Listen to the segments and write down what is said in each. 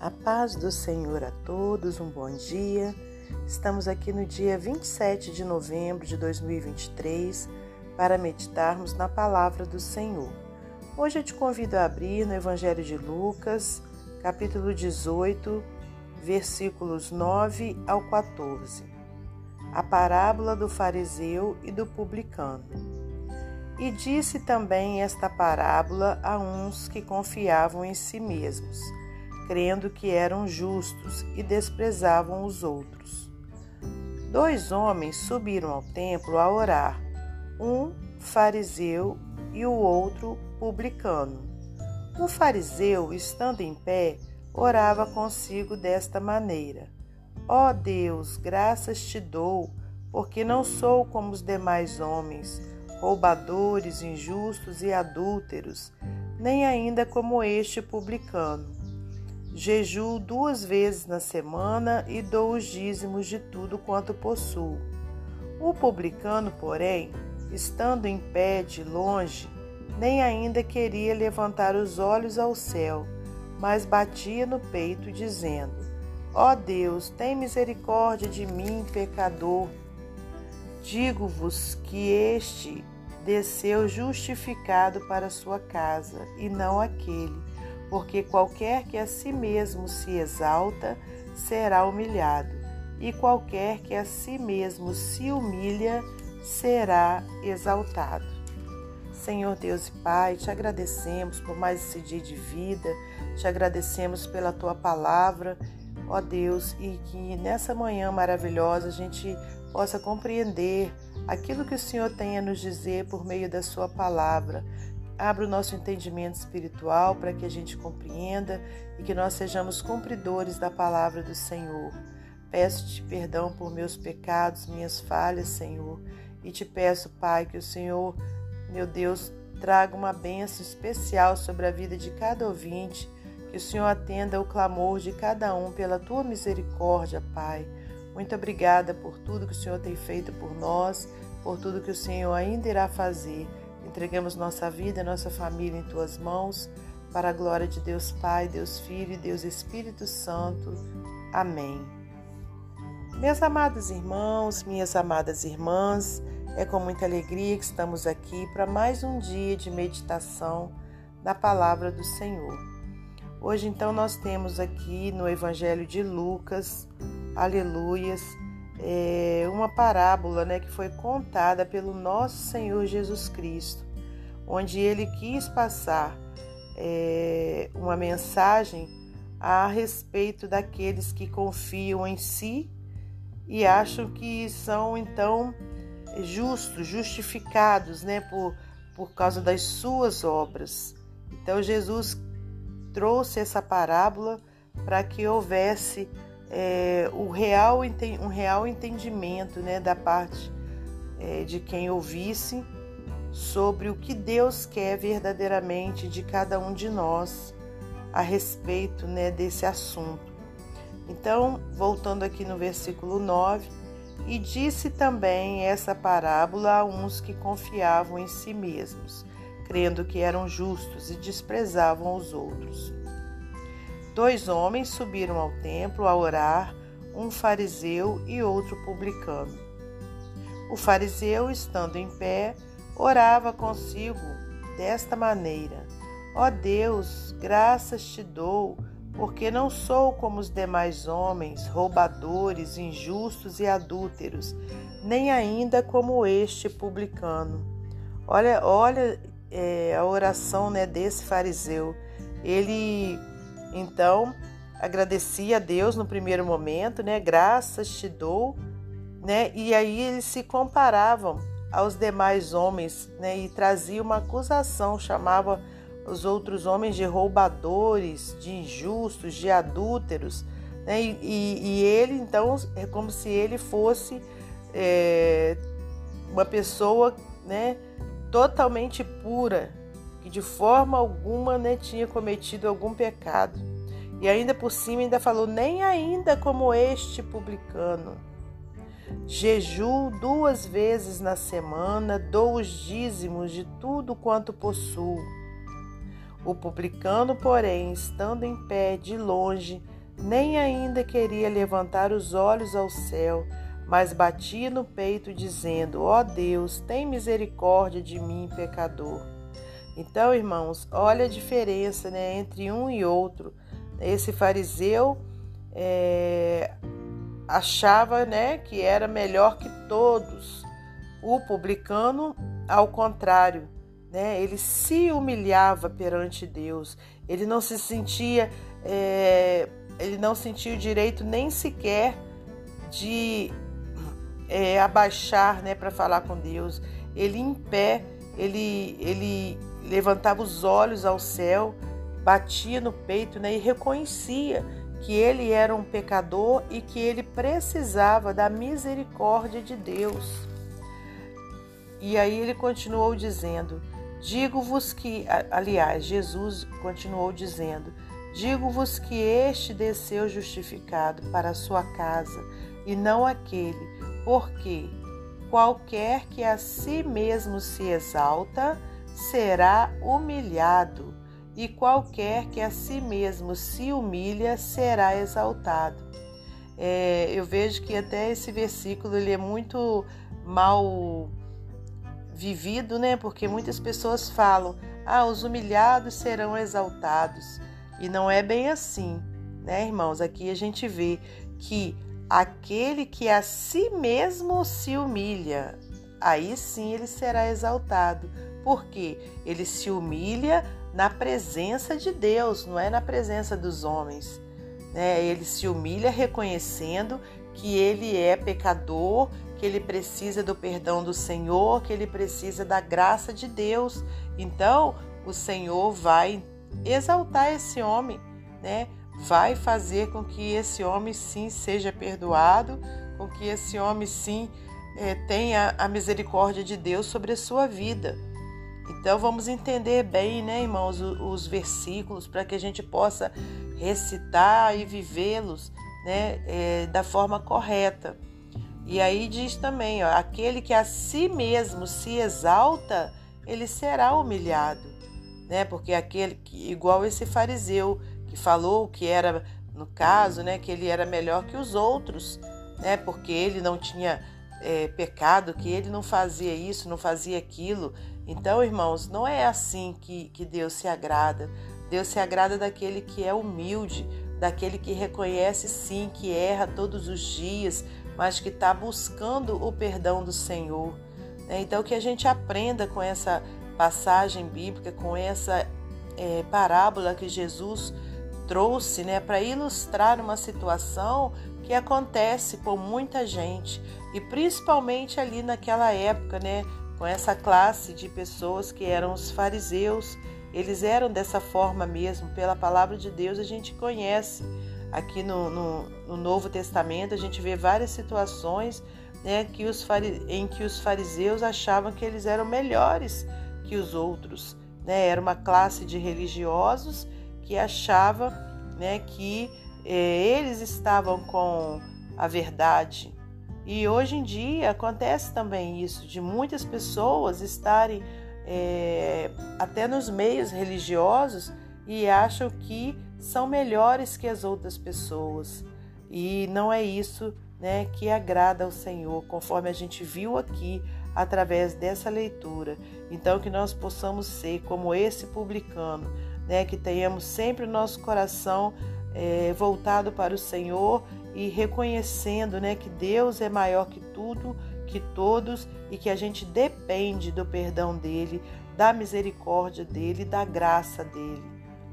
A paz do Senhor a todos, um bom dia. Estamos aqui no dia 27 de novembro de 2023 para meditarmos na palavra do Senhor. Hoje eu te convido a abrir no Evangelho de Lucas, capítulo 18, versículos 9 ao 14. A parábola do fariseu e do publicano. E disse também esta parábola a uns que confiavam em si mesmos crendo que eram justos e desprezavam os outros. Dois homens subiram ao templo a orar, um fariseu e o outro publicano. O fariseu, estando em pé, orava consigo desta maneira: Ó oh Deus, graças te dou, porque não sou como os demais homens, roubadores, injustos e adúlteros, nem ainda como este publicano. Jejuo duas vezes na semana e dou os dízimos de tudo quanto possuo. O publicano, porém, estando em pé de longe, nem ainda queria levantar os olhos ao céu, mas batia no peito, dizendo: Ó oh Deus, tem misericórdia de mim, pecador. Digo-vos que este desceu justificado para sua casa, e não aquele porque qualquer que a si mesmo se exalta será humilhado, e qualquer que a si mesmo se humilha será exaltado. Senhor Deus e Pai, te agradecemos por mais esse dia de vida, te agradecemos pela tua palavra, ó Deus, e que nessa manhã maravilhosa a gente possa compreender aquilo que o Senhor tem a nos dizer por meio da Sua palavra. Abra o nosso entendimento espiritual para que a gente compreenda e que nós sejamos cumpridores da palavra do Senhor. Peço-te perdão por meus pecados, minhas falhas, Senhor, e te peço, Pai, que o Senhor, meu Deus, traga uma bênção especial sobre a vida de cada ouvinte, que o Senhor atenda o clamor de cada um pela tua misericórdia, Pai. Muito obrigada por tudo que o Senhor tem feito por nós, por tudo que o Senhor ainda irá fazer. Entregamos nossa vida, nossa família em tuas mãos, para a glória de Deus Pai, Deus Filho e Deus Espírito Santo. Amém. Meus amados irmãos, minhas amadas irmãs, é com muita alegria que estamos aqui para mais um dia de meditação na palavra do Senhor. Hoje, então, nós temos aqui no Evangelho de Lucas, aleluias, é, uma parábola né, que foi contada pelo nosso Senhor Jesus Cristo, onde ele quis passar é, uma mensagem a respeito daqueles que confiam em si e acham que são então justos, justificados né, por, por causa das suas obras. Então Jesus trouxe essa parábola para que houvesse é, o real, um real entendimento né, da parte é, de quem ouvisse sobre o que Deus quer verdadeiramente de cada um de nós a respeito né, desse assunto. Então, voltando aqui no versículo 9, e disse também essa parábola a uns que confiavam em si mesmos, crendo que eram justos e desprezavam os outros. Dois homens subiram ao templo a orar, um fariseu e outro publicano. O fariseu, estando em pé, orava consigo desta maneira: Ó Deus, graças te dou, porque não sou como os demais homens, roubadores, injustos e adúlteros, nem ainda como este publicano. Olha, olha é, a oração né, desse fariseu. Ele então, agradeci a Deus no primeiro momento, né? Graças te dou, né? E aí eles se comparavam aos demais homens, né? E trazia uma acusação, chamava os outros homens de roubadores, de injustos, de adúlteros, né? E, e, ele então é como se ele fosse é, uma pessoa, né? Totalmente pura, que de forma alguma né, tinha cometido algum pecado. E ainda por cima ainda falou, nem ainda como este publicano. Jejuo duas vezes na semana, dou os dízimos de tudo quanto possuo. O publicano, porém, estando em pé de longe, nem ainda queria levantar os olhos ao céu, mas batia no peito, dizendo: Ó oh Deus, tem misericórdia de mim, pecador. Então, irmãos, olha a diferença né, entre um e outro. Esse fariseu é, achava né, que era melhor que todos. O publicano, ao contrário, né, ele se humilhava perante Deus. Ele não se sentia, é, ele não sentia o direito nem sequer de é, abaixar né, para falar com Deus. Ele em pé, ele, ele levantava os olhos ao céu, batia no peito né, e reconhecia que ele era um pecador e que ele precisava da misericórdia de Deus. E aí ele continuou dizendo: Digo-vos que, aliás, Jesus continuou dizendo: Digo-vos que este desceu justificado para a sua casa e não aquele, porque qualquer que a si mesmo se exalta será humilhado, e qualquer que a si mesmo se humilha será exaltado. É, eu vejo que até esse versículo ele é muito mal vivido, né? Porque muitas pessoas falam: "Ah, os humilhados serão exaltados". E não é bem assim, né, irmãos? Aqui a gente vê que aquele que a si mesmo se humilha, aí sim ele será exaltado porque ele se humilha na presença de Deus, não é na presença dos homens. Né? Ele se humilha reconhecendo que ele é pecador, que ele precisa do perdão do Senhor, que ele precisa da graça de Deus. Então, o Senhor vai exaltar esse homem, né? Vai fazer com que esse homem sim seja perdoado, com que esse homem sim é, tenha a misericórdia de Deus sobre a sua vida. Então vamos entender bem, né, irmãos, os, os versículos para que a gente possa recitar e vivê-los, né, é, da forma correta. E aí diz também, ó, aquele que a si mesmo se exalta, ele será humilhado, né? Porque aquele que igual esse fariseu que falou que era no caso, né, que ele era melhor que os outros, né? Porque ele não tinha é, pecado, que ele não fazia isso, não fazia aquilo. Então, irmãos, não é assim que, que Deus se agrada. Deus se agrada daquele que é humilde, daquele que reconhece sim que erra todos os dias, mas que está buscando o perdão do Senhor. Né? Então, que a gente aprenda com essa passagem bíblica, com essa é, parábola que Jesus trouxe né, para ilustrar uma situação que acontece com muita gente e principalmente ali naquela época, né, com essa classe de pessoas que eram os fariseus. Eles eram dessa forma mesmo, pela palavra de Deus a gente conhece. Aqui no, no, no Novo Testamento a gente vê várias situações né, que os em que os fariseus achavam que eles eram melhores que os outros. Né? Era uma classe de religiosos que achava né, que eles estavam com a verdade, e hoje em dia acontece também isso, de muitas pessoas estarem é, até nos meios religiosos e acham que são melhores que as outras pessoas. E não é isso né, que agrada ao Senhor, conforme a gente viu aqui através dessa leitura. Então, que nós possamos ser como esse publicano, né, que tenhamos sempre o nosso coração é, voltado para o Senhor e reconhecendo né, que Deus é maior que tudo, que todos e que a gente depende do perdão dele, da misericórdia dele, da graça dele.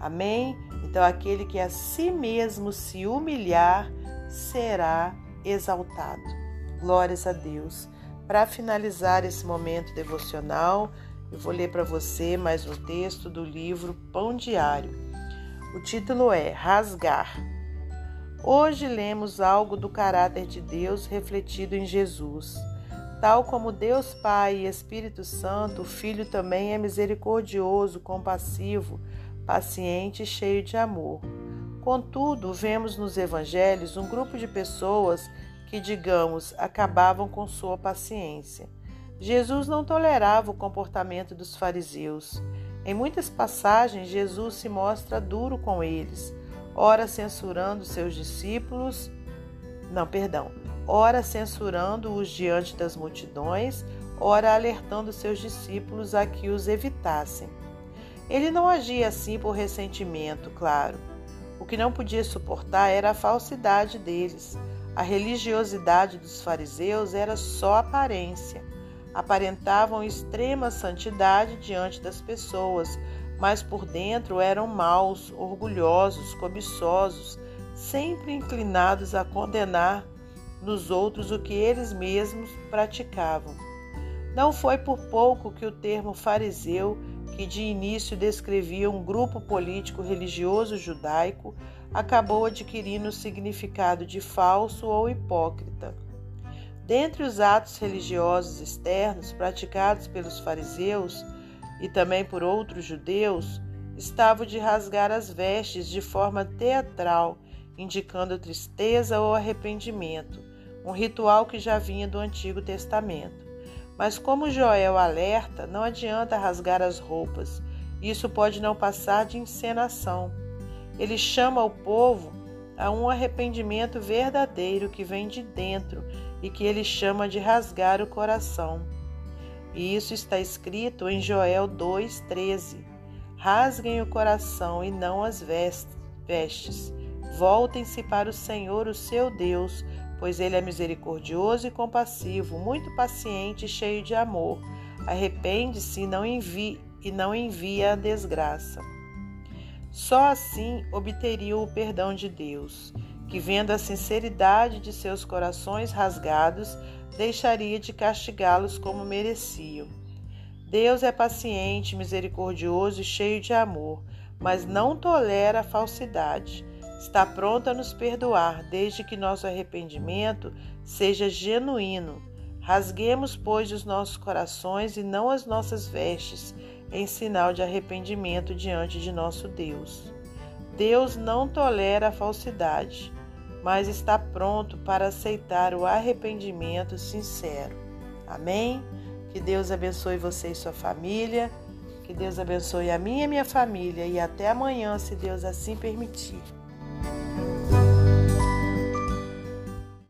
Amém? Então, aquele que a si mesmo se humilhar será exaltado. Glórias a Deus. Para finalizar esse momento devocional, eu vou ler para você mais um texto do livro Pão Diário. O título é Rasgar. Hoje lemos algo do caráter de Deus refletido em Jesus. Tal como Deus Pai e Espírito Santo, o Filho também é misericordioso, compassivo, paciente e cheio de amor. Contudo, vemos nos evangelhos um grupo de pessoas que, digamos, acabavam com sua paciência. Jesus não tolerava o comportamento dos fariseus. Em muitas passagens, Jesus se mostra duro com eles, ora censurando seus discípulos, não, perdão, ora censurando-os diante das multidões, ora alertando seus discípulos a que os evitassem. Ele não agia assim por ressentimento, claro. O que não podia suportar era a falsidade deles. A religiosidade dos fariseus era só aparência. Aparentavam extrema santidade diante das pessoas, mas por dentro eram maus, orgulhosos, cobiçosos, sempre inclinados a condenar nos outros o que eles mesmos praticavam. Não foi por pouco que o termo fariseu, que de início descrevia um grupo político religioso judaico, acabou adquirindo o significado de falso ou hipócrita. Dentre os atos religiosos externos praticados pelos fariseus e também por outros judeus, estava o de rasgar as vestes de forma teatral, indicando tristeza ou arrependimento, um ritual que já vinha do Antigo Testamento. Mas como Joel alerta, não adianta rasgar as roupas. Isso pode não passar de encenação. Ele chama o povo a um arrependimento verdadeiro que vem de dentro e que ele chama de rasgar o coração. E isso está escrito em Joel 2,13. Rasguem o coração e não as vestes. Voltem-se para o Senhor, o seu Deus, pois ele é misericordioso e compassivo, muito paciente e cheio de amor. Arrepende-se e não envia, e não envia a desgraça. Só assim obteriam o perdão de Deus, que, vendo a sinceridade de seus corações rasgados, deixaria de castigá-los como mereciam. Deus é paciente, misericordioso e cheio de amor, mas não tolera a falsidade está pronto a nos perdoar, desde que nosso arrependimento seja genuíno. Rasguemos, pois, os nossos corações e não as nossas vestes, em sinal de arrependimento diante de nosso Deus. Deus não tolera a falsidade, mas está pronto para aceitar o arrependimento sincero. Amém? Que Deus abençoe você e sua família. Que Deus abençoe a minha e minha família. E até amanhã, se Deus assim permitir.